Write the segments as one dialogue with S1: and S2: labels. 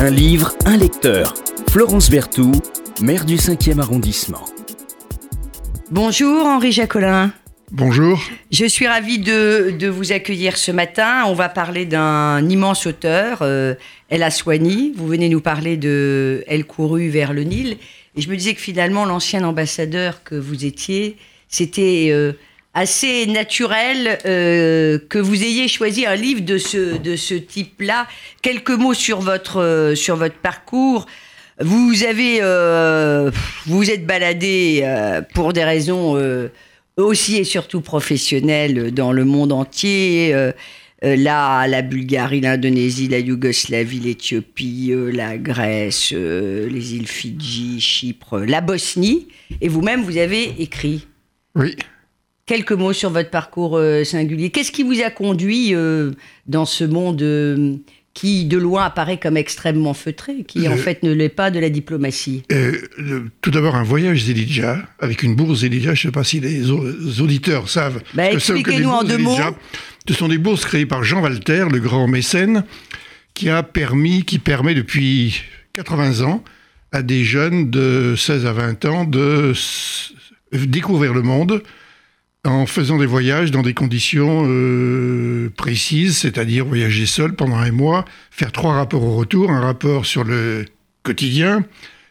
S1: Un livre, un lecteur. Florence Berthoud, maire du 5e arrondissement.
S2: Bonjour Henri Jacolin.
S3: Bonjour.
S2: Je suis ravie de, de, vous accueillir ce matin. On va parler d'un immense auteur, euh, El Aswani. Vous venez nous parler de Elle courut vers le Nil. Et je me disais que finalement, l'ancien ambassadeur que vous étiez, c'était euh, assez naturel euh, que vous ayez choisi un livre de ce, de ce type-là. Quelques mots sur votre, euh, sur votre parcours. Vous avez, euh, vous êtes baladé pour des raisons aussi et surtout professionnelles dans le monde entier. Là, la Bulgarie, l'Indonésie, la Yougoslavie, l'Éthiopie, la Grèce, les îles Fidji, Chypre, la Bosnie. Et vous-même, vous avez écrit.
S3: Oui.
S2: Quelques mots sur votre parcours euh, singulier. Qu'est-ce qui vous a conduit euh, dans ce monde euh, qui, de loin, apparaît comme extrêmement feutré, qui en fait ne l'est pas de la diplomatie?
S3: Euh, le- tout d'abord, un voyage Zelidja, avec une bourse Zelidja. Je ne sais pas si les au- auditeurs savent.
S2: Bah, expliquez-nous en deux mots.
S3: Ce sont des bourses créées par Jean Walter, le grand mécène, qui a permis, qui permet depuis 80 ans à des jeunes de 16 à 20 ans de découvrir le monde en faisant des voyages dans des conditions euh, précises, c'est-à-dire voyager seul pendant un mois, faire trois rapports au retour, un rapport sur le quotidien,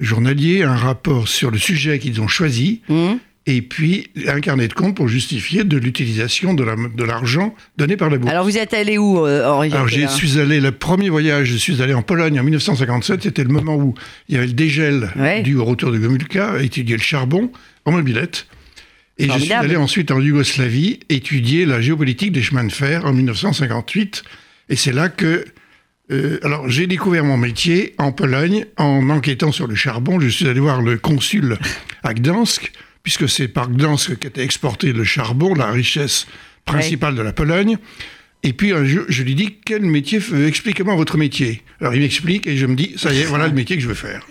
S3: journalier, un rapport sur le sujet qu'ils ont choisi,
S2: Hum
S3: et puis un carnet de compte pour justifier de l'utilisation de la- de l'argent donné par la bourse.
S2: Alors, vous êtes allé où, euh, Henri
S3: Alors,
S2: Jacolin
S3: suis allé, le premier voyage, je suis allé en Pologne en 1957. C'était le moment où il y avait le dégel
S2: Ouais.
S3: dû au retour de Gomulka, étudier le charbon en mobilette. Et je suis allé ensuite en Yougoslavie étudier la géopolitique des chemins de fer en 1958. Et c'est là que. euh, alors, j'ai découvert mon métier en Pologne en enquêtant sur le charbon. Je suis allé voir le consul à Gdansk, puisque c'est par Gdansk qu'était exporté le charbon, la richesse principale de la Pologne. Et puis un jour, je lui dis quel métier, expliquez-moi votre métier. Alors il m'explique et je me dis ça y est, voilà le métier que je veux faire.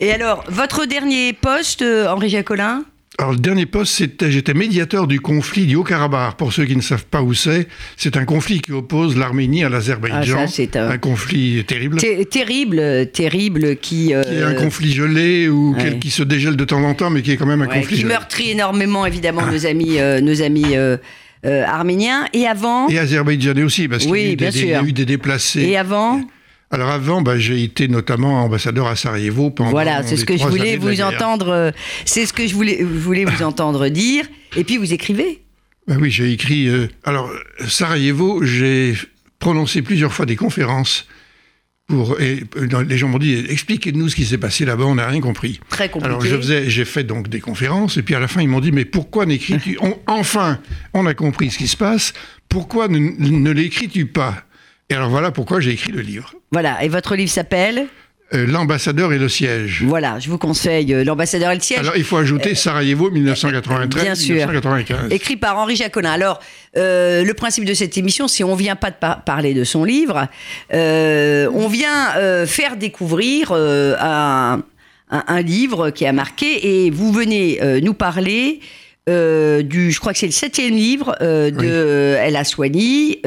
S2: Et alors, votre dernier poste, euh, Henri Jacolin?
S3: Alors le dernier poste, c'était j'étais médiateur du conflit du Haut-Karabakh. Pour ceux qui ne savent pas où c'est, c'est un conflit qui oppose l'Arménie à l'Azerbaïdjan.
S2: Ah, un-
S3: un conflit terrible.
S2: Té- Terrible, terrible, qui... euh,
S3: Qui est un conflit gelé ou
S2: ouais.
S3: qui se dégèle de temps en temps, mais qui est quand même un
S2: ouais,
S3: conflit
S2: qui
S3: gelé.
S2: meurtrit énormément, évidemment, nos amis, euh, nos amis euh, euh, arméniens. Et avant
S3: Et azerbaïdjanais aussi, parce qu'il y, a y eu des déplacés.
S2: Et avant
S3: Alors avant, bah, j'ai été notamment ambassadeur à Sarajevo pendant
S2: Voilà, c'est ce
S3: les
S2: que je voulais vous entendre. euh, C'est ce que je voulais, voulais vous entendre dire. Et puis vous écrivez.
S3: Ben oui, j'ai écrit. euh, alors, Sarajevo, j'ai prononcé plusieurs fois des conférences. Pour, et euh, les gens m'ont dit expliquez-nous ce qui s'est passé là-bas, on n'a rien compris.
S2: Très compliqué.
S3: Alors je faisais, j'ai fait donc des conférences et puis à la fin ils m'ont dit mais pourquoi n'écris-tu Enfin, on a compris ce qui se passe. Pourquoi ne, ne l'écris-tu pas? Et alors voilà pourquoi j'ai écrit le livre.
S2: Voilà. Et votre livre s'appelle
S3: Euh, L'ambassadeur et le siège.
S2: Voilà, je vous conseille euh, L'ambassadeur et le siège.
S3: Alors il faut ajouter Sarajevo 1993,
S2: Bien sûr.
S3: 1995.
S2: Écrit par Henri Jacolin. Alors, euh, le principe de cette émission, c'est on vient pas de par- parler de son livre, euh, on vient euh, faire découvrir euh, un, un- un livre qui a marqué, et vous venez euh, nous parler euh, du, je crois que c'est le septième livre euh, de
S3: Oui.
S2: euh, El Aswani.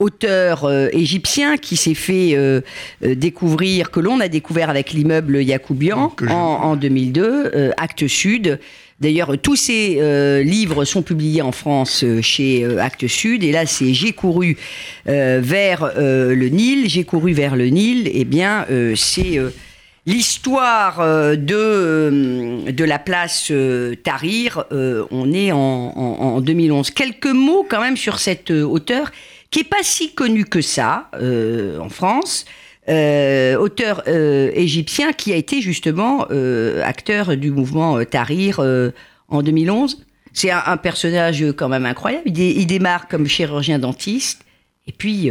S2: Auteur euh, égyptien qui s'est fait euh, euh, découvrir, que l'on a découvert avec l'immeuble Yacoubian en, en 2002, euh, Actes Sud. D'ailleurs, tous ces livres sont publiés en France chez Actes Sud. Et là, c'est J'ai couru vers le Nil. J'ai couru vers le Nil. Eh bien, c'est l'histoire de, de la place Tahrir. On est en, en- en 2011. Quelques mots quand même sur cet auteur qui est pas si connu que ça euh, en France. Euh, auteur euh, égyptien qui a été justement acteur du mouvement Tahrir en 2011. C'est un, un personnage quand même incroyable. Il, dé- il démarre comme chirurgien dentiste et puis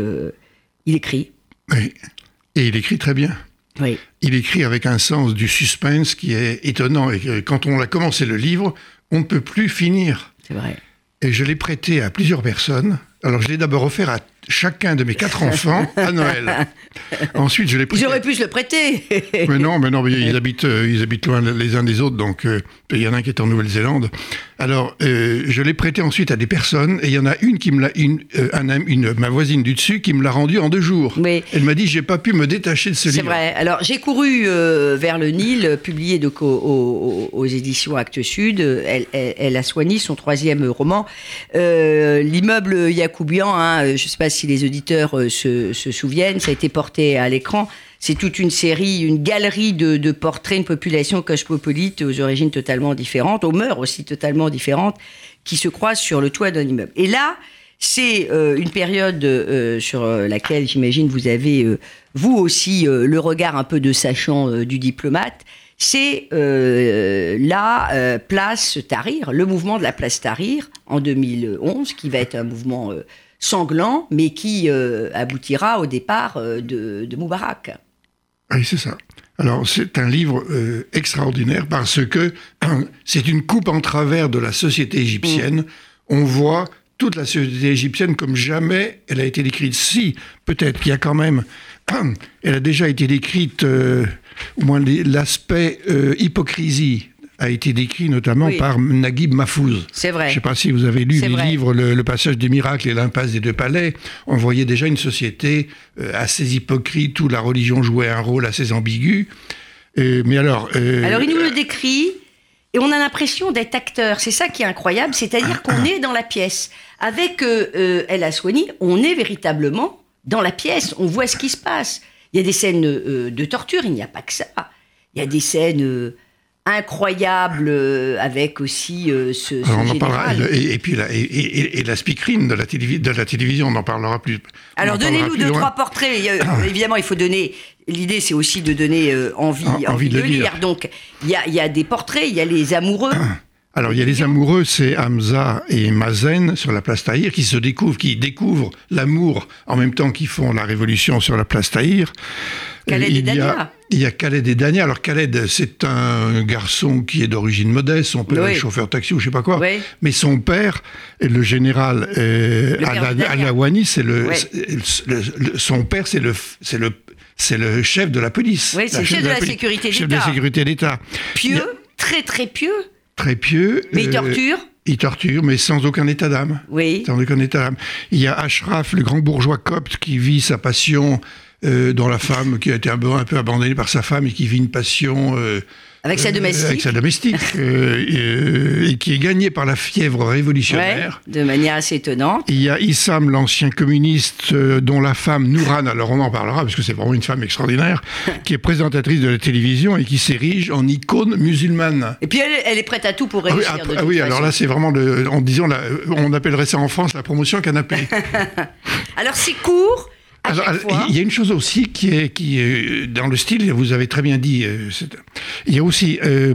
S2: il écrit.
S3: Oui. Et il écrit très bien.
S2: Oui.
S3: Il écrit avec un sens du suspense qui est étonnant. Et quand on a commencé le livre, on ne peut plus finir.
S2: C'est vrai.
S3: Et je l'ai prêté à plusieurs personnes. Alors, je l'ai d'abord offert à chacun de mes quatre enfants à Noël. Ensuite, je l'ai prêté.
S2: Auraient pu se le prêter.
S3: Mais non, mais non, mais ils habitent, euh, ils habitent loin les uns des autres, donc euh, Il y en a un qui est en Nouvelle-Zélande. Alors, euh, je l'ai prêté ensuite à des personnes, et il y en a une qui me l'a, une, euh, un une- ma voisine du dessus, qui me l'a rendu en deux jours.
S2: Oui.
S3: Elle m'a dit, j'ai pas pu me détacher de ce
S2: C'est
S3: livre.
S2: vrai. Alors, j'ai couru euh, vers le Nil, publié donc aux, aux- aux éditions Actes Sud. Elle, elle- elle a soigné son troisième roman. L'immeuble Yacoubian, hein, je ne sais pas si les auditeurs se, se souviennent, ça a été porté à l'écran. C'est toute une série, une galerie de, de portraits, une population cosmopolite aux origines totalement différentes, aux mœurs aussi totalement différentes, qui se croisent sur le toit d'un immeuble. Et là, c'est euh, une période euh, sur euh, laquelle, j'imagine, vous avez, euh, vous aussi, euh, le regard un peu de sachant euh, du diplomate. C'est la place Tahrir, le mouvement de la place Tahrir en 2011, qui va être un mouvement sanglant, mais qui aboutira au départ de, de Moubarak.
S3: Oui, c'est ça. Alors, c'est un livre euh, extraordinaire parce que c'est une coupe en travers de la société égyptienne. On voit toute la société égyptienne comme jamais elle a été décrite. Si, peut-être qu'il y a quand même. Elle a déjà été décrite, euh, au moins les- l'aspect euh, hypocrisie a été décrit notamment
S2: Oui.
S3: par Naguib Mahfouz.
S2: C'est vrai.
S3: Je ne sais pas si vous avez lu les
S2: vrai.
S3: livres le, le passage des miracles et l'impasse des deux palais. On voyait déjà une société euh, assez hypocrite où la religion jouait un rôle assez ambigu. Euh, mais alors, euh,
S2: Alors, il nous le décrit. Et on a l'impression d'être acteur. C'est ça qui est incroyable. C'est-à-dire qu'on est dans la pièce. Avec euh, El Aswani, on est véritablement dans la pièce. On voit ce qui se passe. Il y a des scènes de torture. Il n'y a pas que ça. Il y a des scènes euh, incroyables euh, avec aussi euh, ce, ce
S3: on en parlera. Et, et puis la, et, et- et la speakerine de la, de la télévision, on en parlera plus.
S2: Alors donnez-nous deux,
S3: loin.
S2: trois portraits. A- évidemment, il faut donner. L'idée, c'est aussi de donner euh, envie,
S3: En-
S2: envie, de, lire. Donc, il y a, il y a des portraits, il y a les amoureux.
S3: Alors, il y a les amoureux, c'est Hamza et Mazen sur la place Tahir, qui se découvrent, qui découvrent l'amour en même temps qu'ils font la révolution sur la place Tahir.
S2: Khaled
S3: Euh,
S2: et
S3: il y a-
S2: Dania.
S3: Il y a Khaled et Dania. Alors, Khaled, c'est un garçon qui est d'origine modeste. Son père
S2: Oui.
S3: est chauffeur taxi ou je sais pas quoi.
S2: Oui.
S3: Mais son père, le général euh,
S2: Dania.
S3: Alawani, c'est le, son père, c'est le, c'est le, c'est le chef de la police.
S2: Oui, c'est le chef de la
S3: police.
S2: sécurité
S3: Chef de la
S2: d'État.
S3: sécurité d'État.
S2: Pieux, très très pieux.
S3: Très pieux.
S2: Mais il
S3: euh,
S2: torture.
S3: il torture, mais sans aucun état d'âme.
S2: Oui.
S3: Sans aucun état d'âme. Il y a Ashraf, le grand bourgeois copte, qui vit sa passion euh, dans la femme, qui a été un peu, un peu abandonnée par sa femme et qui vit une passion. euh,
S2: Avec sa
S3: euh,
S2: domestique.
S3: avec sa domestique. et qui est gagnée par la fièvre
S2: Ouais,
S3: révolutionnaire.
S2: de manière assez étonnante.
S3: Il y a Issam, l'ancien communiste, dont la femme, Nouran, alors on en parlera parce que c'est vraiment une femme extraordinaire, qui est présentatrice de la télévision et qui s'érige en icône musulmane.
S2: Et puis elle, elle est prête à tout pour
S3: Ah oui,
S2: réussir. de
S3: ah
S2: toute
S3: oui, alors là, c'est vraiment, le, en disant, la- on appellerait ça en France la promotion canapé.
S2: Alors c'est court.
S3: Alors,
S2: fois.
S3: il y a une chose aussi qui est, qui est dans le style, vous avez très bien dit, euh, il y a aussi euh,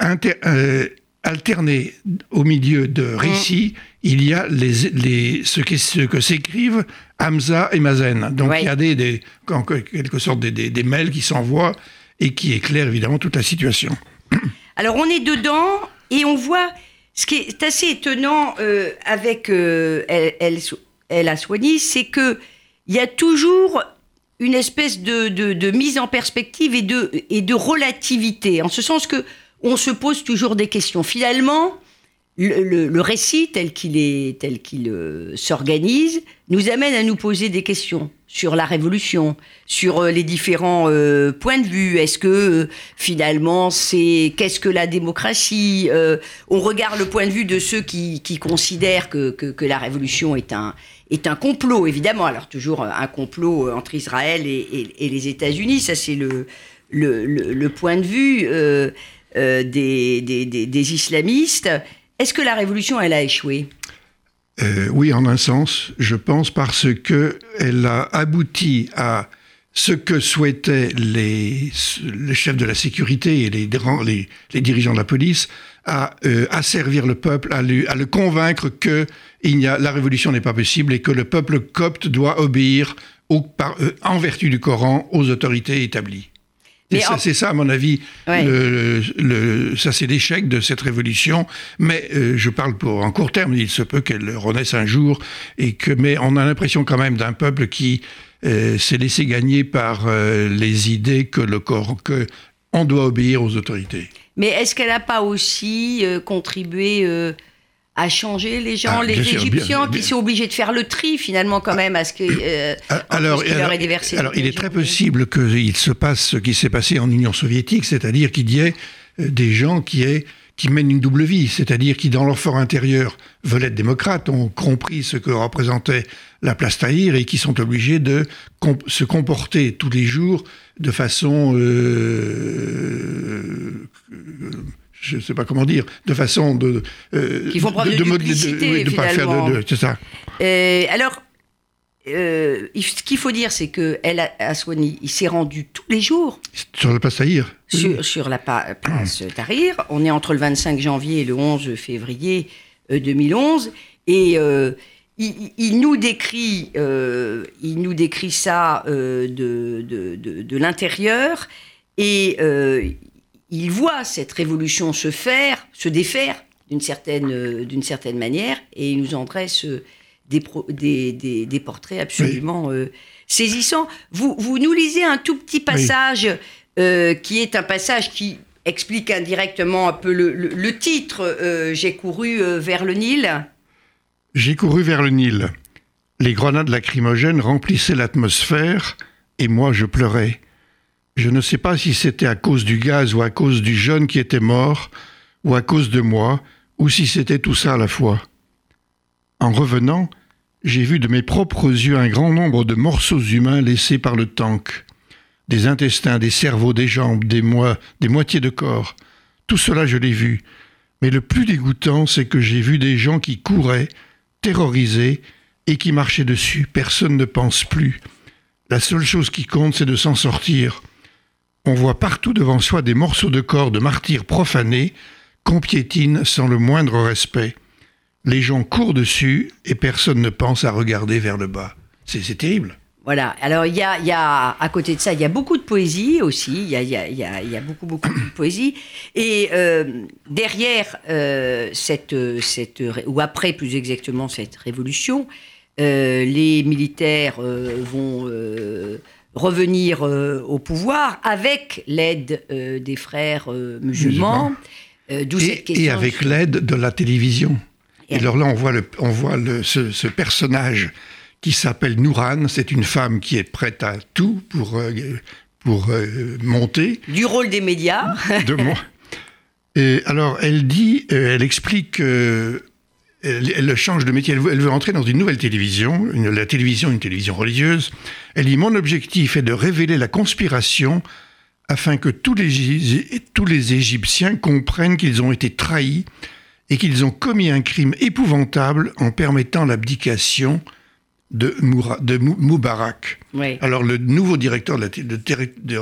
S3: inter- euh, alterné au milieu de
S2: Mmh.
S3: récits, il y a les, les, ce, qui- ce que s'écrivent Hamza et Mazen. Donc il y a des, des, en quelque sorte des, des, des mails qui s'envoient et qui éclairent évidemment toute la situation.
S2: Alors on est dedans et on voit ce qui est assez étonnant euh, avec euh, El, El, El Aswani, c'est que il y a toujours une espèce de, mise en perspective et de, relativité, en ce sens que on se pose toujours des questions. Finalement, le, récit tel qu'il est, tel qu'il euh, s'organise, nous amène à nous poser des questions sur la révolution, sur euh, les différents euh, points de vue. Est-ce que finalement c'est qu'est-ce que la démocratie On regarde le point de vue de ceux qui, considèrent que la révolution est un est un complot, évidemment. Alors toujours euh, un complot euh, entre Israël et, les États-Unis, ça c'est le, point de vue euh, des, islamistes. Est-ce que la révolution, elle a échoué?
S3: Oui, en un sens, je pense, parce que elle a abouti à ce que souhaitaient les, chefs de la sécurité et les, dirigeants de la police, à asservir le peuple, à le convaincre que il y a, la révolution n'est pas possible et que le peuple copte doit obéir au, par, euh, en vertu du Coran aux autorités établies. C'est ça,
S2: en-
S3: c'est ça, à mon avis,
S2: Ouais.
S3: le, le- ça c'est l'échec de cette révolution. Mais euh, je parle pour en court terme. Il se peut qu'elle renaisse un jour, et que, mais on a l'impression quand même d'un peuple qui euh, s'est laissé gagner par euh, les idées que le corps, que on doit obéir aux autorités.
S2: Mais est-ce qu'elle n'a pas aussi contribué à changer les gens,
S3: Ah,
S2: les
S3: bien sûr, bien-
S2: Égyptiens,
S3: bien-
S2: qui sont obligés de faire le tri finalement quand même à ce que, euh, entre
S3: Alors,
S2: leur est déversé
S3: alors, il est très possible qu'il se passe ce qui s'est passé en Union soviétique, c'est-à-dire qu'il y ait euh, des gens qui, aient- qui mènent une double vie, c'est-à-dire qui, dans leur fort intérieur, veulent être démocrates, ont compris ce que représentait la place Tahir et qui sont obligés de com- se comporter tous les jours de façon... euh, euh, je ne sais pas comment dire, de façon de... euh,
S2: Qui font preuve de
S3: mod-
S2: duplicité,
S3: oui, de pas faire de... de- c'est ça.
S2: Euh, alors, euh, ce qu'il faut dire, c'est que El Aswani, il s'est rendu tous les jours
S3: Sur la place Tahir.
S2: sur, sur la pa- place Tahrir. On est entre le 25 janvier et le 11 février euh, 2011. Et euh, il, nous décrit, euh, il nous décrit ça euh, de, de, de- de l'intérieur. Et euh, il voit cette révolution se faire, se défaire d'une certaine, euh, d'une certaine manière. Et il nous en dresse euh, des, pro- des, des- des portraits absolument euh, saisissants. Vous, vous nous lisez un tout petit passage qui est un passage qui explique indirectement un peu le, le- le titre J'ai couru vers le Nil.
S3: J'ai couru vers le Nil. Les grenades lacrymogènes remplissaient l'atmosphère et moi je pleurais. Je ne sais pas si c'était à cause du gaz ou à cause du jeune qui était mort, ou à cause de moi, ou si c'était tout ça à la fois. En revenant, j'ai vu de mes propres yeux un grand nombre de morceaux humains laissés par le tank. Des intestins, des cerveaux, des jambes, des, moi- des moitiés de corps. Tout cela je l'ai vu. Mais le plus dégoûtant, c'est que j'ai vu des gens qui couraient, terrorisés, et qui marchaient dessus. Personne ne pense plus. La seule chose qui compte, c'est de s'en sortir. On voit partout devant soi des morceaux de corps de martyrs profanés qu'on piétine sans le moindre respect. Les gens courent dessus et personne ne pense à regarder vers le bas. C'est terrible.
S2: Voilà. Alors, il y a, y a, à côté de ça, il y a beaucoup de poésie aussi. Il y a, y a- y a- beaucoup, beaucoup de poésie. Et euh, derrière euh, cette, cette, ou après plus exactement cette révolution, euh, les militaires vont revenir euh, au pouvoir avec l'aide euh, des frères euh, musulmans. D'où cette
S3: Et,
S2: question.
S3: et avec l'aide de la télévision.
S2: Et
S3: Et alors là, on voit, le, on voit le- ce, ce personnage qui s'appelle Nourane. C'est une femme qui est prête à tout pour, pour euh, monter.
S2: Du rôle des médias.
S3: de moi. Et alors, elle dit, elle explique, euh, elle, elle change de métier, elle veut, elle veut entrer dans une nouvelle télévision, une- la télévision, une télévision religieuse. Elle dit, mon objectif est de révéler la conspiration afin que tous les, Égy- tous les Égyptiens comprennent qu'ils ont été trahis et qu'ils ont commis un crime épouvantable en permettant l'abdication de, Moura- de Mou- Moubarak.
S2: Oui.
S3: Alors le nouveau directeur de la, de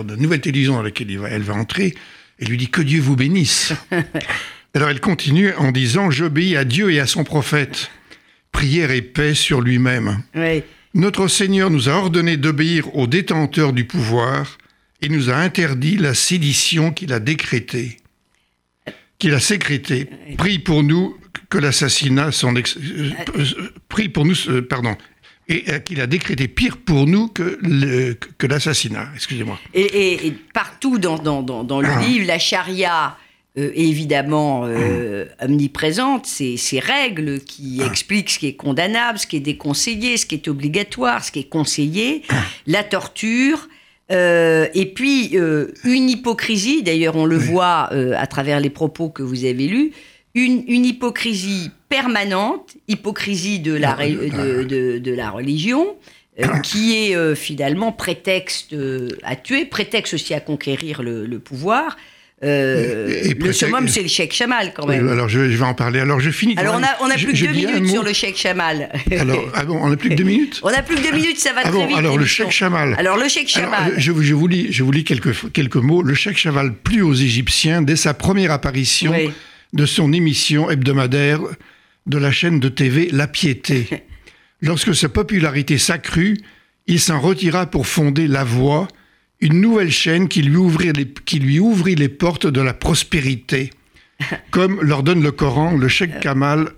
S3: de nouvelle télévision dans laquelle il va- elle va entrer, elle lui dit que Dieu vous bénisse. Alors elle continue en disant j'obéis à Dieu et à son prophète. Prière et paix sur lui-même.
S2: Oui.
S3: Notre Seigneur nous a ordonné d'obéir aux détenteurs du pouvoir et nous a interdit la sédition qu'il a décrétée. Qu'il a sécrétée. Prie pour nous que l'assassinat son ex- euh, euh, prie pour nous euh, pardon et euh, qu'il a décrété pire pour nous que le- que l'assassinat. Excusez-moi.
S2: Et, et- et partout dans, dans, dans, dans le
S3: Ah.
S2: livre, la charia euh, évidemment euh, omniprésente. Ces, ces règles qui
S3: Ah.
S2: expliquent ce qui est condamnable, ce qui est déconseillé, ce qui est obligatoire, ce qui est conseillé,
S3: Ah.
S2: la torture. euh, et puis une hypocrisie, d'ailleurs on le voit à travers les propos que vous avez lus, une, une hypocrisie permanente, hypocrisie de la, ré- de, de- de la religion, euh, qui est euh, finalement prétexte euh, à tuer, prétexte aussi à conquérir le, le pouvoir. Euh,
S3: Et- et
S2: le summum, c'est le Cheikh Chamal quand même.
S3: Alors je, je vais en parler. Alors je finis.
S2: Alors on
S3: même.
S2: a, on a
S3: Je-
S2: plus que deux minutes sur le Cheikh Chamal.
S3: Alors ah bon, on n'a plus que deux minutes.
S2: on a plus que deux minutes, ça va
S3: Ah
S2: très
S3: bon,
S2: vite.
S3: alors le. Cheikh Chamal.
S2: Alors le
S3: Alors,
S2: Chamal.
S3: je, je vous lis, je vous lis quelques, quelques mots. Le Cheikh Chaval plut aux Égyptiens dès sa première apparition
S2: Oui.
S3: de son émission hebdomadaire de la chaîne de TV La Piété. Lorsque sa popularité s'accrut, il s'en retira pour fonder La Voix, une nouvelle chaîne qui lui, ouvrit les, qui lui ouvrit les portes de la prospérité. Comme l'ordonne le Coran, le Cheikh Kamal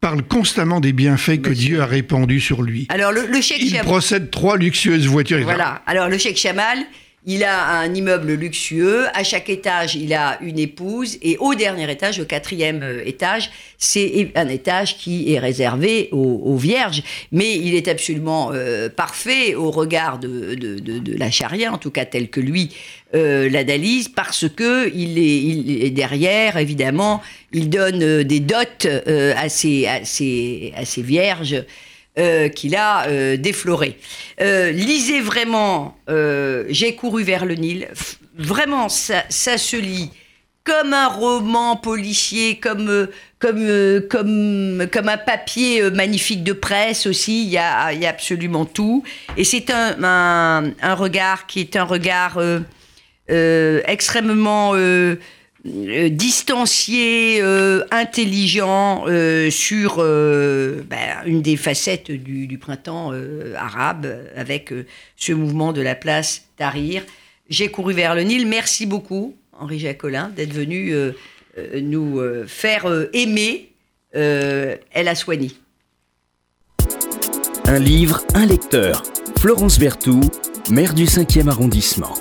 S3: parle constamment des bienfaits que Dieu a répandus sur lui.
S2: Alors le, le Cheikh
S3: Il procède trois luxueuses voitures.
S2: Voilà. Alors le Cheikh Chamal, Il a un immeuble luxueux. À chaque étage, il a une épouse. Et au dernier étage, au quatrième euh, étage, c'est un étage qui est réservé aux, vierges. Mais il est absolument euh, parfait au regard de, la charia, en tout cas tel que lui euh, l'analyse, parce que il est, derrière, évidemment, il donne des dots à ses vierges. Euh, qu'il a euh, défloré. Euh, lisez vraiment J'ai couru vers le Nil. Vraiment, ça, se lit comme un roman policier, comme, comme, comme, comme un papier magnifique de presse aussi. Il y a, absolument tout. Et c'est un, un, un, regard qui est un regard extrêmement euh, distancié, euh, intelligent euh, sur ben, une des facettes du, printemps arabe avec ce mouvement de la place Tahrir. J'ai couru vers le Nil. Merci beaucoup, Henri Jacolin, d'être venu nous faire aimer Elle a soigné.
S1: Un livre, un lecteur. Florence Berthoud, maire du 5e arrondissement.